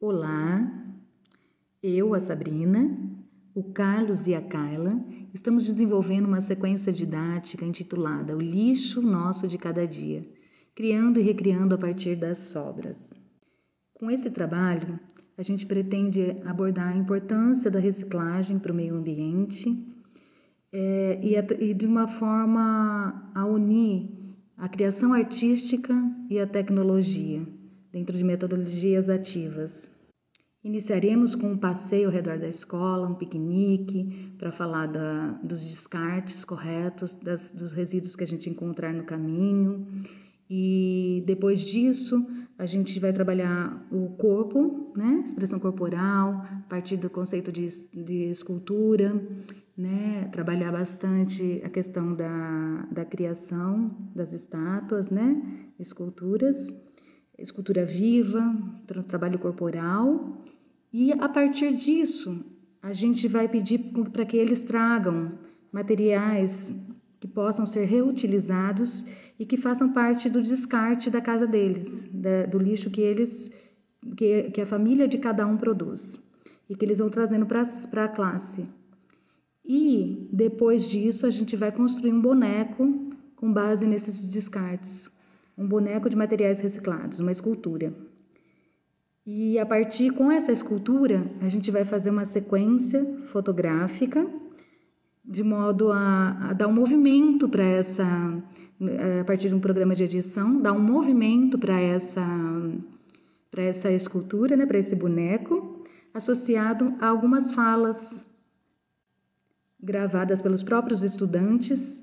Olá, eu, a Sabrina, o Carlos e a Carla estamos desenvolvendo uma sequência didática intitulada O lixo nosso de cada dia, criando e recriando a partir das sobras. Com esse trabalho, a gente pretende abordar a importância da reciclagem para o meio ambiente é, e, a, e de uma forma a unir a criação artística e a tecnologia dentro de metodologias ativas. Iniciaremos com um passeio ao redor da escola, um piquenique, para falar da, dos descartes corretos, das, dos resíduos que a gente encontrar no caminho. E depois disso, a gente vai trabalhar o corpo, né? expressão corporal, a partir do conceito de, de escultura, né? trabalhar bastante a questão da, da criação das estátuas, né? esculturas escultura viva, tra trabalho corporal, e a partir disso a gente vai pedir para que eles tragam materiais que possam ser reutilizados e que façam parte do descarte da casa deles, da, do lixo que eles, que, que, a família de cada um produz e que eles vão trazendo para a classe. E depois disso a gente vai construir um boneco com base nesses descartes, um boneco de materiais reciclados, uma escultura. E a partir com essa escultura, a gente vai fazer uma sequência fotográfica de modo a, a dar um movimento para essa, a partir de um programa de edição, dar um movimento para essa, para essa escultura, né, para esse boneco, associado a algumas falas gravadas pelos próprios estudantes,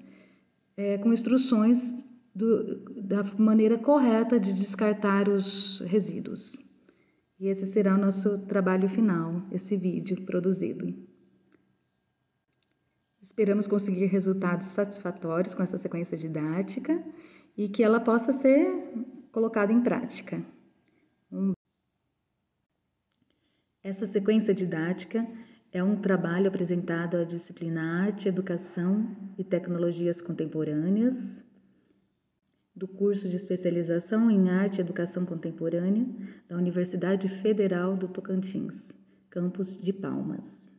é, com instruções do, da maneira correta de descartar os resíduos. E esse será o nosso trabalho final, esse vídeo produzido. Esperamos conseguir resultados satisfatórios com essa sequência didática e que ela possa ser colocada em prática. Um... Essa sequência didática é um trabalho apresentado à disciplina Arte, Educação e Tecnologias Contemporâneas, do curso de especialização em Arte e Educação Contemporânea da Universidade Federal do Tocantins, campus de Palmas.